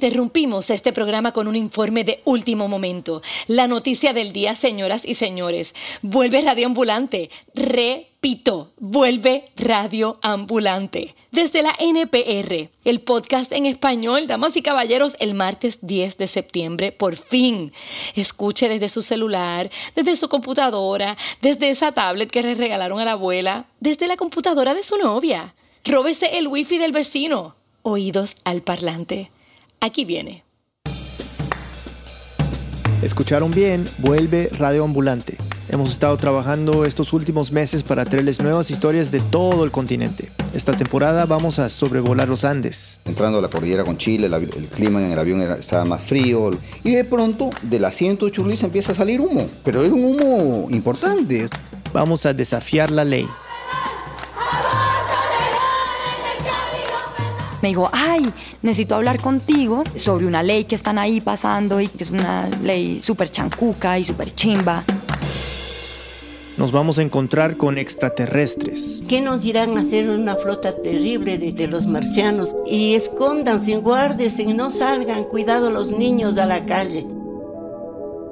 Interrumpimos este programa con un informe de último momento. La noticia del día, señoras y señores. Vuelve Radio Ambulante. Repito, vuelve Radio Ambulante. Desde la NPR, el podcast en español, damas y caballeros, el martes 10 de septiembre, por fin. Escuche desde su celular, desde su computadora, desde esa tablet que le regalaron a la abuela, desde la computadora de su novia. Róbese el wifi del vecino. Oídos al parlante. Aquí viene. Escucharon bien, vuelve Radio Ambulante. Hemos estado trabajando estos últimos meses para traerles nuevas historias de todo el continente. Esta temporada vamos a sobrevolar los Andes. Entrando a la cordillera con Chile, el, el clima en el avión era- estaba más frío y de pronto del asiento de Churliza empieza a salir humo, pero era un humo importante. Vamos a desafiar la ley. Me dijo, ay, necesito hablar contigo sobre una ley que están ahí pasando y que es una ley súper chancuca y súper chimba. Nos vamos a encontrar con extraterrestres. ¿Qué nos irán a hacer una flota terrible de, de los marcianos? Y escóndanse, guárdense, no salgan, cuidado los niños a la calle.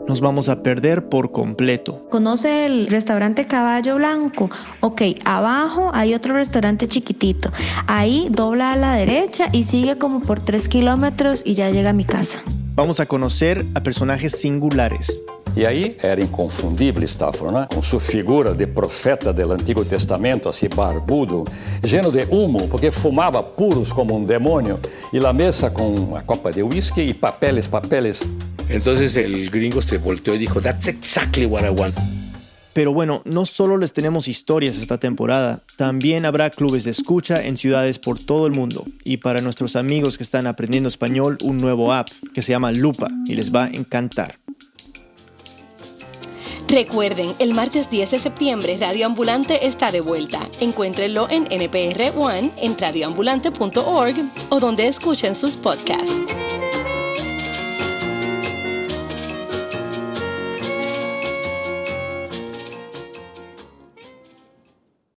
Nos vamos a perder por completo. ¿Conoce el restaurante Caballo Blanco? Ok, abajo hay otro restaurante chiquitito. Ahí dobla a la derecha y sigue como por 3 kilómetros y ya llega a mi casa. Vamos a conocer a personajes singulares. E aí era inconfundível Stáforo, né? com sua figura de profeta do Antigo Testamento, assim barbudo, lleno de humo, porque fumava puros como um demônio, e la mesa com uma copa de whisky e papeles, papeles. Entonces el gringo se volteó y dijo, That's exactly what I want. Pero bueno, no solo les tenemos historias esta temporada, también habrá clubes de escucha en ciudades por todo el mundo. Y para nuestros amigos que están aprendiendo español, un nuevo app que se llama Lupa y les va a encantar. Recuerden, el martes 10 de septiembre Radio Ambulante está de vuelta. Encuéntrenlo en NPR One, en radioambulante.org o donde escuchen sus podcasts.